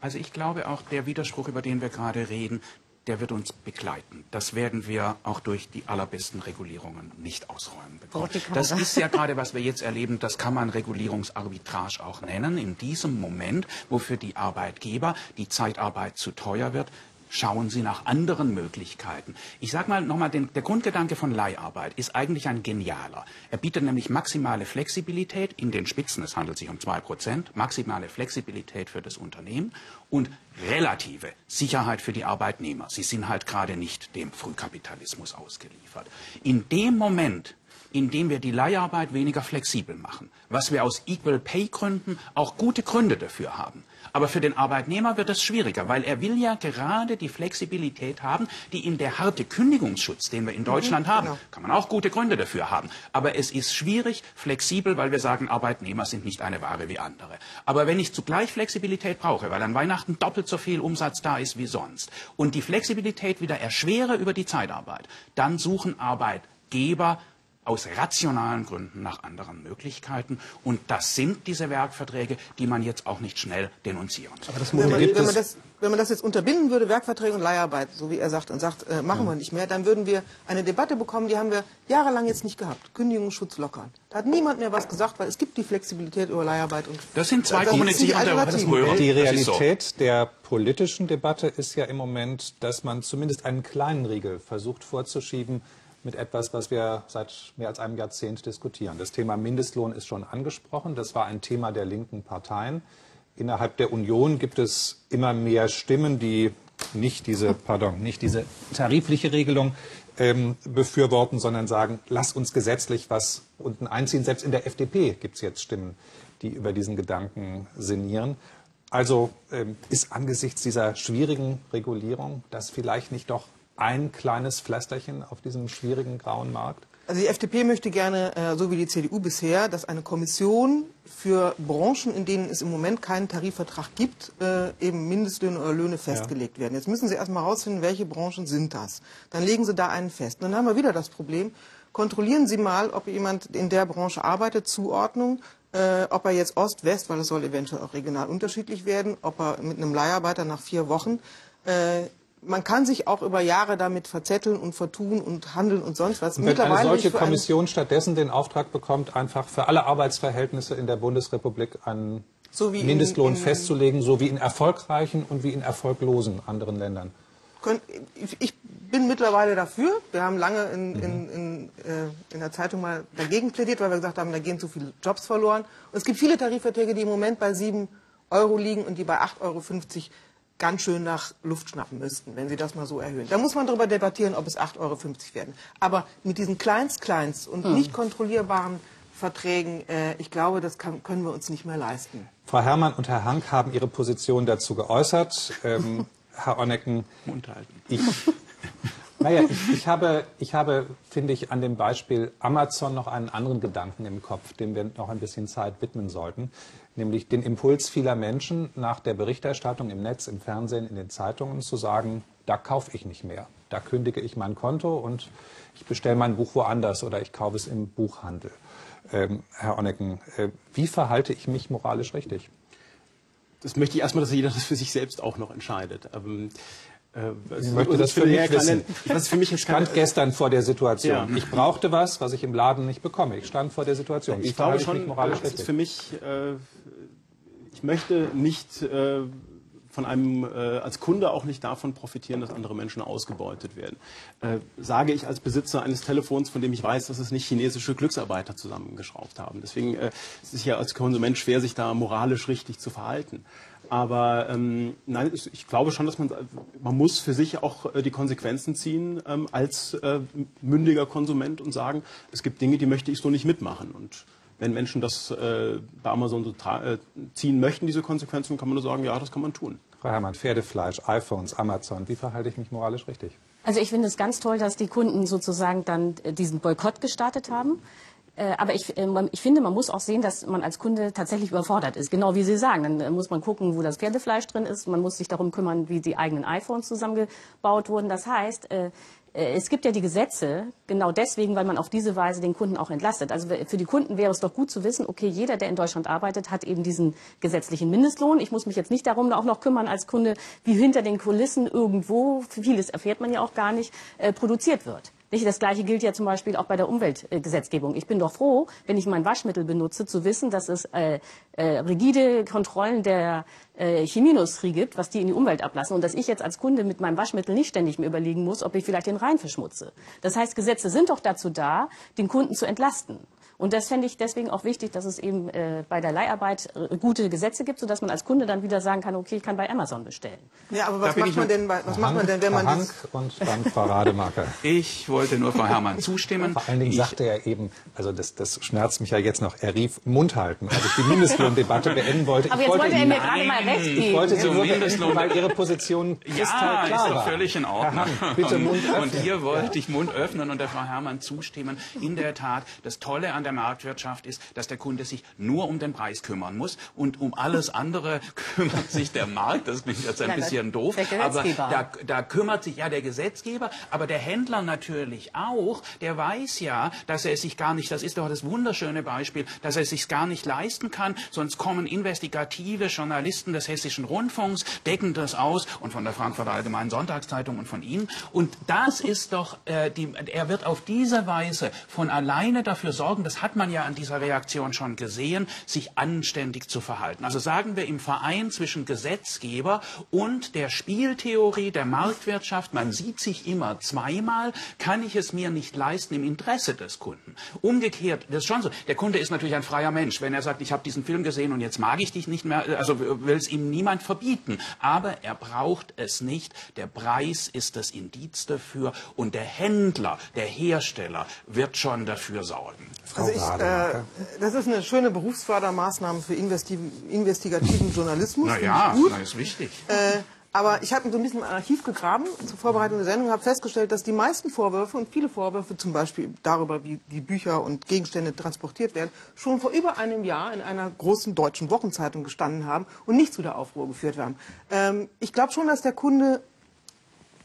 Also ich glaube auch, der Widerspruch, über den wir gerade reden, der wird uns begleiten. Das werden wir auch durch die allerbesten Regulierungen nicht ausräumen bekommen. Das ist ja gerade, was wir jetzt erleben, das kann man Regulierungsarbitrage auch nennen. In diesem Moment, wo für die Arbeitgeber die Zeitarbeit zu teuer wird, schauen Sie nach anderen Möglichkeiten. Ich sage mal nochmal, der Grundgedanke von Leiharbeit ist eigentlich ein genialer. Er bietet nämlich maximale Flexibilität in den Spitzen, es handelt sich um zwei Prozent, maximale Flexibilität für das Unternehmen und relative Sicherheit für die Arbeitnehmer. Sie sind halt gerade nicht dem Frühkapitalismus ausgeliefert. In dem Moment, in dem wir die Leiharbeit weniger flexibel machen, was wir aus Equal Pay Gründen auch gute Gründe dafür haben, aber für den Arbeitnehmer wird es schwieriger, weil er will ja gerade die Flexibilität haben, die in der harte Kündigungsschutz, den wir in Deutschland mhm, haben, genau. kann man auch gute Gründe dafür haben. Aber es ist schwierig, flexibel, weil wir sagen, Arbeitnehmer sind nicht eine Ware wie andere. Aber wenn ich zugleich Flexibilität brauche, weil an Weihnachten doppelt so viel Umsatz da ist wie sonst und die Flexibilität wieder erschwere über die Zeitarbeit, dann suchen Arbeitgeber aus rationalen Gründen nach anderen Möglichkeiten. Und das sind diese Werkverträge, die man jetzt auch nicht schnell denunzieren soll. Wenn man, wenn, man das, wenn man das jetzt unterbinden würde, Werkverträge und Leiharbeit, so wie er sagt, und sagt, äh, machen ja. wir nicht mehr, dann würden wir eine Debatte bekommen, die haben wir jahrelang jetzt nicht gehabt. Kündigungsschutz lockern. Da hat niemand mehr was gesagt, weil es gibt die Flexibilität über Leiharbeit und Das sind zwei kommunizierende Die Realität so. der politischen Debatte ist ja im Moment, dass man zumindest einen kleinen Riegel versucht vorzuschieben, mit etwas, was wir seit mehr als einem Jahrzehnt diskutieren. Das Thema Mindestlohn ist schon angesprochen. Das war ein Thema der linken Parteien. Innerhalb der Union gibt es immer mehr Stimmen, die nicht diese, pardon, nicht diese tarifliche Regelung ähm, befürworten, sondern sagen, lass uns gesetzlich was unten einziehen. Selbst in der FDP gibt es jetzt Stimmen, die über diesen Gedanken sinnieren. Also ähm, ist angesichts dieser schwierigen Regulierung das vielleicht nicht doch ein kleines Pflasterchen auf diesem schwierigen grauen Markt? Also die FDP möchte gerne, äh, so wie die CDU bisher, dass eine Kommission für Branchen, in denen es im Moment keinen Tarifvertrag gibt, äh, eben Mindestlöhne oder Löhne festgelegt ja. werden. Jetzt müssen Sie erstmal herausfinden, welche Branchen sind das. Dann legen Sie da einen fest. Und dann haben wir wieder das Problem, kontrollieren Sie mal, ob jemand in der Branche arbeitet, Zuordnung, äh, ob er jetzt Ost, West, weil es soll eventuell auch regional unterschiedlich werden, ob er mit einem Leiharbeiter nach vier Wochen man kann sich auch über Jahre damit verzetteln und vertun und handeln und sonst was. Und wenn eine solche Kommission stattdessen den Auftrag bekommt, einfach für alle Arbeitsverhältnisse in der Bundesrepublik einen so Mindestlohn in, in, festzulegen, so wie in erfolgreichen und wie in erfolglosen anderen Ländern? Ich bin mittlerweile dafür. Wir haben lange in, mhm. äh, in der Zeitung mal dagegen plädiert, weil wir gesagt haben, da gehen zu viele Jobs verloren. Und es gibt viele Tarifverträge, die im Moment bei 7 Euro liegen und die bei 8,50 Euro ganz schön nach Luft schnappen müssten, wenn Sie das mal so erhöhen. Da muss man darüber debattieren, ob es 8,50 Euro werden. Aber mit diesen Kleinst-Kleinst und hm. nicht kontrollierbaren Verträgen, äh, ich glaube, das kann, können wir uns nicht mehr leisten. Frau Herrmann und Herr Hank haben ihre Position dazu geäußert. Ähm, Herr Onnecken, ich, naja, ich, ich, habe, ich habe, finde ich, an dem Beispiel Amazon noch einen anderen Gedanken im Kopf, dem wir noch ein bisschen Zeit widmen sollten nämlich den Impuls vieler Menschen nach der Berichterstattung im Netz, im Fernsehen, in den Zeitungen zu sagen, da kaufe ich nicht mehr. Da kündige ich mein Konto und ich bestelle mein Buch woanders oder ich kaufe es im Buchhandel. Ähm, Herr Onnecken, äh, wie verhalte ich mich moralisch richtig? Das möchte ich erstmal, dass jeder das für sich selbst auch noch entscheidet. Ähm, äh, ich möchte das für mich wissen. Was für mich ich stand gestern vor der Situation. Ja. Ich brauchte was, was ich im Laden nicht bekomme. Ich stand vor der Situation. Ich, ich glaube schon, moralisch das ist für mich, äh, ich möchte nicht äh, von einem äh, als Kunde auch nicht davon profitieren, dass andere Menschen ausgebeutet werden. Äh, sage ich als Besitzer eines Telefons, von dem ich weiß, dass es nicht chinesische Glücksarbeiter zusammengeschraubt haben. Deswegen äh, ist es ja als Konsument schwer, sich da moralisch richtig zu verhalten. Aber ähm, nein, ich glaube schon, dass man man muss für sich auch äh, die Konsequenzen ziehen ähm, als äh, mündiger Konsument und sagen, es gibt Dinge, die möchte ich so nicht mitmachen. Und wenn Menschen das äh, bei Amazon so äh, ziehen möchten, diese Konsequenzen, kann man nur sagen, ja, das kann man tun. Frau Herrmann, Pferdefleisch, iPhones, Amazon, wie verhalte ich mich moralisch richtig? Also ich finde es ganz toll, dass die Kunden sozusagen dann äh, diesen Boykott gestartet haben. Äh, aber ich, äh, ich finde, man muss auch sehen, dass man als Kunde tatsächlich überfordert ist. Genau wie Sie sagen. Dann äh, muss man gucken, wo das Pferdefleisch drin ist. Man muss sich darum kümmern, wie die eigenen iPhones zusammengebaut wurden. Das heißt, es gibt ja die Gesetze, genau deswegen, weil man auf diese Weise den Kunden auch entlastet. Also für die Kunden wäre es doch gut zu wissen, okay, jeder, der in Deutschland arbeitet, hat eben diesen gesetzlichen Mindestlohn. Ich muss mich jetzt nicht darum auch noch kümmern als Kunde, wie hinter den Kulissen irgendwo, vieles erfährt man ja auch gar nicht, produziert wird. Das Gleiche gilt ja zum Beispiel auch bei der Umweltgesetzgebung. Ich bin doch froh, wenn ich mein Waschmittel benutze, zu wissen, dass es äh, äh, rigide Kontrollen der äh, Chemieindustrie gibt, was die in die Umwelt ablassen und dass ich jetzt als Kunde mit meinem Waschmittel nicht ständig mir überlegen muss, ob ich vielleicht den Rhein verschmutze. Das heißt, Gesetze sind doch dazu da, den Kunden zu entlasten. Und das fände ich deswegen auch wichtig, dass es eben äh, bei der Leiharbeit äh, gute Gesetze gibt, sodass man als Kunde dann wieder sagen kann, okay, ich kann bei Amazon bestellen. Ja, aber was, macht man, denn, was macht man denn, wenn man... Hank und dann Parademarke. ich wollte nur Frau Herrmann zustimmen. Vor allen Dingen ich, sagte er eben, also das, das schmerzt mich ja jetzt noch, er rief Mund halten, als ich die Mindestlohndebatte beenden wollte. Aber ich jetzt wollte, er mir gerade mal recht geben. Ich wollte nur beenden, weil Ihre Position ja, klar ist doch völlig in Ordnung. Hank, bitte Mund öffnen. Und hier wollte ich Mund öffnen und der Frau Herrmann zustimmen. In der Tat, das Tolle an der Marktwirtschaft ist, dass der Kunde sich nur um den Preis kümmern muss und um alles andere kümmert sich der Markt. Das klingt jetzt ein Nein, bisschen doof, aber da, da kümmert sich ja der Gesetzgeber, aber der Händler natürlich auch. Der weiß ja, dass er es sich gar nicht, das ist doch das wunderschöne Beispiel, dass er es sich gar nicht leisten kann, sonst kommen investigative Journalisten des Hessischen Rundfunks, decken das aus und von der Frankfurter Allgemeinen Sonntagszeitung und von Ihnen. Und das ist doch, äh, die, er wird auf diese Weise von alleine dafür sorgen, hat man ja an dieser Reaktion schon gesehen, sich anständig zu verhalten. Also sagen wir im Verein zwischen Gesetzgeber und der Spieltheorie der Marktwirtschaft, man sieht sich immer zweimal, kann ich es mir nicht leisten im Interesse des Kunden. Umgekehrt, das ist schon so. Der Kunde ist natürlich ein freier Mensch. Wenn er sagt, ich habe diesen Film gesehen und jetzt mag ich dich nicht mehr, also will es ihm niemand verbieten. Aber er braucht es nicht. Der Preis ist das Indiz dafür und der Händler, der Hersteller wird schon dafür sorgen. Also ich, äh, das ist eine schöne Berufsfördermaßnahme für investigativen Journalismus. Na ja, das ist wichtig. Äh, aber ich habe so ein bisschen im Archiv gegraben zur Vorbereitung der Sendung und habe festgestellt, dass die meisten Vorwürfe und viele Vorwürfe, zum Beispiel darüber, wie die Bücher und Gegenstände transportiert werden, schon vor über einem Jahr in einer großen deutschen Wochenzeitung gestanden haben und nicht zu der Aufruhr geführt haben. Ähm, ich glaube schon, dass der Kunde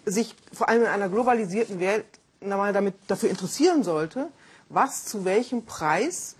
sich vor allem in einer globalisierten Welt damit dafür interessieren sollte, was zu welchem Preis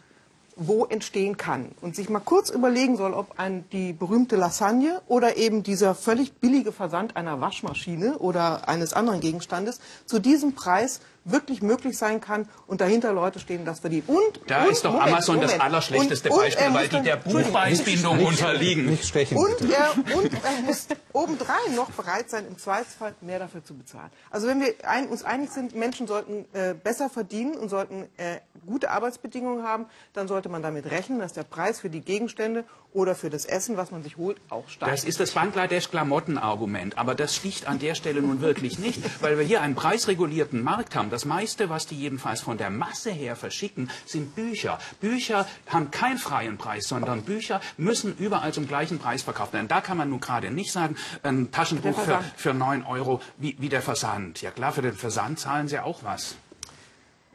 wo entstehen kann. Und sich mal kurz überlegen soll, ob ein, die berühmte Lasagne oder eben dieser völlig billige Versand einer Waschmaschine oder eines anderen Gegenstandes zu diesem Preis wirklich möglich sein kann und dahinter Leute stehen, das verdienen. Und da und, ist doch Moment, Amazon Moment. das allerschlechteste und, Beispiel, und weil die der Buchpreisbindung unterliegen. Nicht stechen, und, er, und er muss obendrein noch bereit sein, im Zweifelsfall mehr dafür zu bezahlen. Also wenn wir ein, uns einig sind, Menschen sollten äh, besser verdienen und sollten äh, gute Arbeitsbedingungen haben, dann sollte man damit rechnen, dass der Preis für die Gegenstände oder für das Essen, was man sich holt, auch steigt. Das ist das Bangladesch-Klamottenargument. Aber das sticht an der Stelle nun wirklich nicht, weil wir hier einen preisregulierten Markt haben. Das meiste, was die jedenfalls von der Masse her verschicken, sind Bücher. Bücher haben keinen freien Preis, sondern Bücher müssen überall zum gleichen Preis verkauft werden. Da kann man nun gerade nicht sagen, ein Taschenbuch für, für 9 Euro wie, wie der Versand. Ja klar, für den Versand zahlen sie auch was.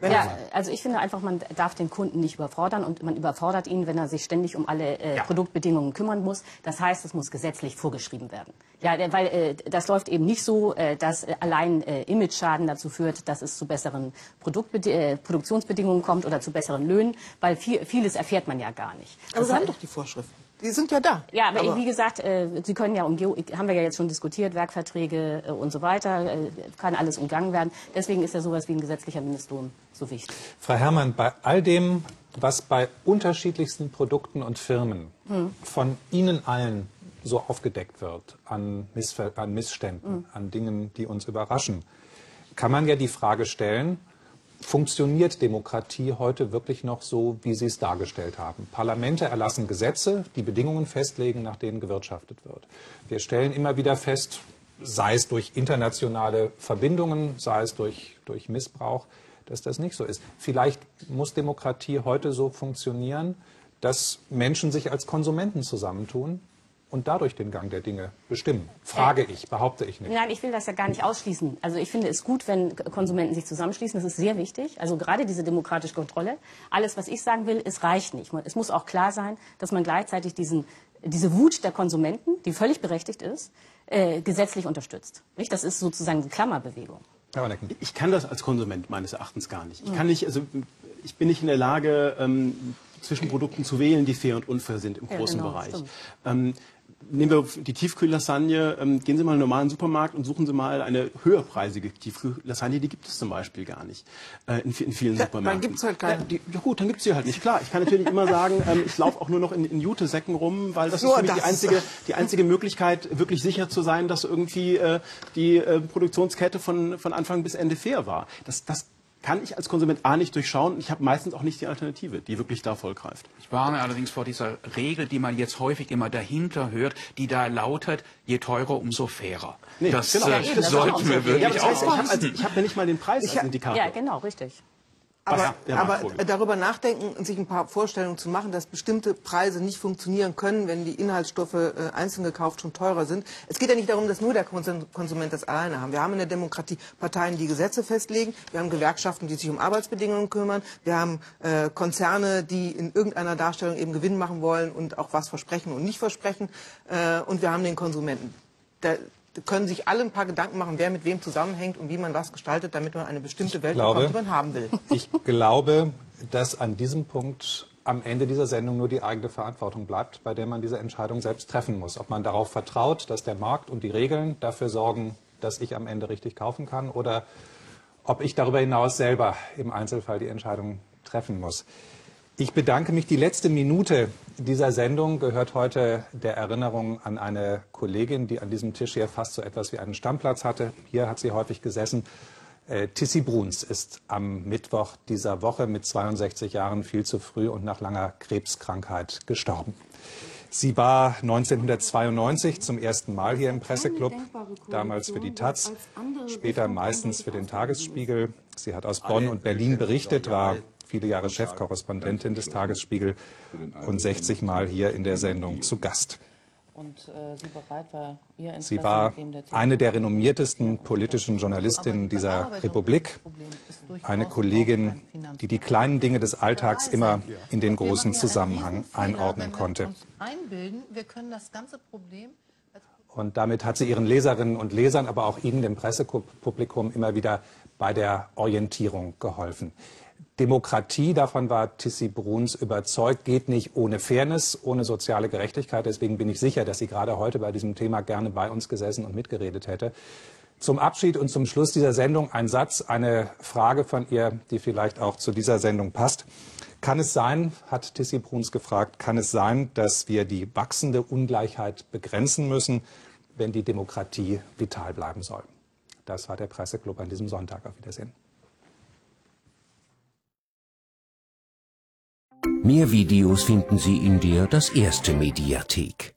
Ja, also ich finde einfach, man darf den Kunden nicht überfordern und man überfordert ihn, wenn er sich ständig um alle äh, ja. Produktbedingungen kümmern muss. Das heißt, es muss gesetzlich vorgeschrieben werden. Ja, weil äh, das läuft eben nicht so, äh, dass äh, allein äh, Image-Schaden dazu führt, dass es zu besseren Produktbedi äh, Produktionsbedingungen kommt oder zu besseren Löhnen, weil viel, vieles erfährt man ja gar nicht. Aber das wir haben doch die Vorschriften. Die sind ja da. Ja, aber, aber wie gesagt, äh, Sie können ja umgehen, haben wir ja jetzt schon diskutiert, Werkverträge äh, und so weiter, äh, kann alles umgangen werden. Deswegen ist ja sowas wie ein gesetzlicher Mindestlohn so wichtig. Frau Herrmann, bei all dem, was bei unterschiedlichsten Produkten und Firmen hm. von Ihnen allen so aufgedeckt wird an, Missver an Missständen, hm. an Dingen, die uns überraschen, kann man ja die Frage stellen, funktioniert Demokratie heute wirklich noch so, wie Sie es dargestellt haben? Parlamente erlassen Gesetze, die Bedingungen festlegen, nach denen gewirtschaftet wird. Wir stellen immer wieder fest, sei es durch internationale Verbindungen, sei es durch, durch Missbrauch, dass das nicht so ist. Vielleicht muss Demokratie heute so funktionieren, dass Menschen sich als Konsumenten zusammentun und dadurch den Gang der Dinge bestimmen. Frage ich, behaupte ich nicht. Nein, ich will das ja gar nicht ausschließen. Also ich finde es gut, wenn Konsumenten sich zusammenschließen. Das ist sehr wichtig. Also gerade diese demokratische Kontrolle. Alles, was ich sagen will, es reicht nicht. Es muss auch klar sein, dass man gleichzeitig diesen, diese Wut der Konsumenten, die völlig berechtigt ist, äh, gesetzlich unterstützt. Nicht? Das ist sozusagen die Klammerbewegung. Ich kann das als Konsument meines Erachtens gar nicht. Ich kann nicht, also ich bin nicht in der Lage, ähm, zwischen Produkten zu wählen, die fair und unfair sind im großen ja, genau, Bereich. Nehmen wir die Tiefkühllasagne, ähm, gehen Sie mal in einen normalen Supermarkt und suchen Sie mal eine höherpreisige Tiefkühllasagne, die gibt es zum Beispiel gar nicht äh, in, in, vielen ja, Supermärkten. Dann gibt es halt keine. Ja, die, ja gut, dann gibt es sie halt nicht. Klar, ich kann natürlich immer sagen, ähm, ich laufe auch nur noch in, in Jutesäcken rum, weil das so, ist für mich die einzige, die einzige Möglichkeit, wirklich sicher zu sein, dass irgendwie äh, die äh, Produktionskette von, von Anfang bis Ende fair war. Das, das kann ich als Konsument A nicht durchschauen. Ich habe meistens auch nicht die Alternative, die wirklich da voll greift. Ich warne allerdings vor dieser Regel, die man jetzt häufig immer dahinter hört, die da lautet, je teurer, umso fairer. Nee, das genau. äh, ja, sollten wir wirklich ja, das heißt, ich habe also, hab ja nicht mal den Preis als Indikator. Ja, genau, richtig. Aber, aber darüber nachdenken und sich ein paar Vorstellungen zu machen, dass bestimmte Preise nicht funktionieren können, wenn die Inhaltsstoffe äh, einzeln gekauft schon teurer sind. Es geht ja nicht darum, dass nur der Konsument das alleine haben. Wir haben in der Demokratie Parteien, die Gesetze festlegen. Wir haben Gewerkschaften, die sich um Arbeitsbedingungen kümmern. Wir haben äh, Konzerne, die in irgendeiner Darstellung eben Gewinn machen wollen und auch was versprechen und nicht versprechen. Äh, und wir haben den Konsumenten. Da, können sich alle ein paar Gedanken machen, wer mit wem zusammenhängt und wie man was gestaltet, damit man eine bestimmte Welt glaube, bekommt, die man haben will. Ich glaube, dass an diesem Punkt am Ende dieser Sendung nur die eigene Verantwortung bleibt, bei der man diese Entscheidung selbst treffen muss. Ob man darauf vertraut, dass der Markt und die Regeln dafür sorgen, dass ich am Ende richtig kaufen kann oder ob ich darüber hinaus selber im Einzelfall die Entscheidung treffen muss. Ich bedanke mich. Die letzte Minute dieser Sendung gehört heute der Erinnerung an eine Kollegin, die an diesem Tisch hier fast so etwas wie einen Stammplatz hatte. Hier hat sie häufig gesessen. Äh, Tissi Bruns ist am Mittwoch dieser Woche mit 62 Jahren viel zu früh und nach langer Krebskrankheit gestorben. Sie war 1992 zum ersten Mal hier im Presseclub, damals für die Taz, später meistens für den Tagesspiegel. Sie hat aus Bonn und Berlin berichtet, war viele Jahre Chefkorrespondentin des Tagesspiegel und 60 Mal hier in der Sendung zu Gast. Und, äh, sie, war, sie war eine der renommiertesten politischen Journalistinnen dieser Republik, eine Kollegin, die die kleinen Dinge des Alltags immer in den großen Zusammenhang einordnen konnte. Und damit hat sie ihren Leserinnen und Lesern, aber auch Ihnen, dem Pressepublikum, immer wieder bei der Orientierung geholfen. Demokratie, davon war Tissi Bruns überzeugt, geht nicht ohne Fairness, ohne soziale Gerechtigkeit. Deswegen bin ich sicher, dass sie gerade heute bei diesem Thema gerne bei uns gesessen und mitgeredet hätte. Zum Abschied und zum Schluss dieser Sendung ein Satz, eine Frage von ihr, die vielleicht auch zu dieser Sendung passt. Kann es sein, hat Tissi Bruns gefragt, kann es sein, dass wir die wachsende Ungleichheit begrenzen müssen, wenn die Demokratie vital bleiben soll? Das war der Presseclub an diesem Sonntag. Auf Wiedersehen. Mehr Videos finden Sie in der Das Erste Mediathek.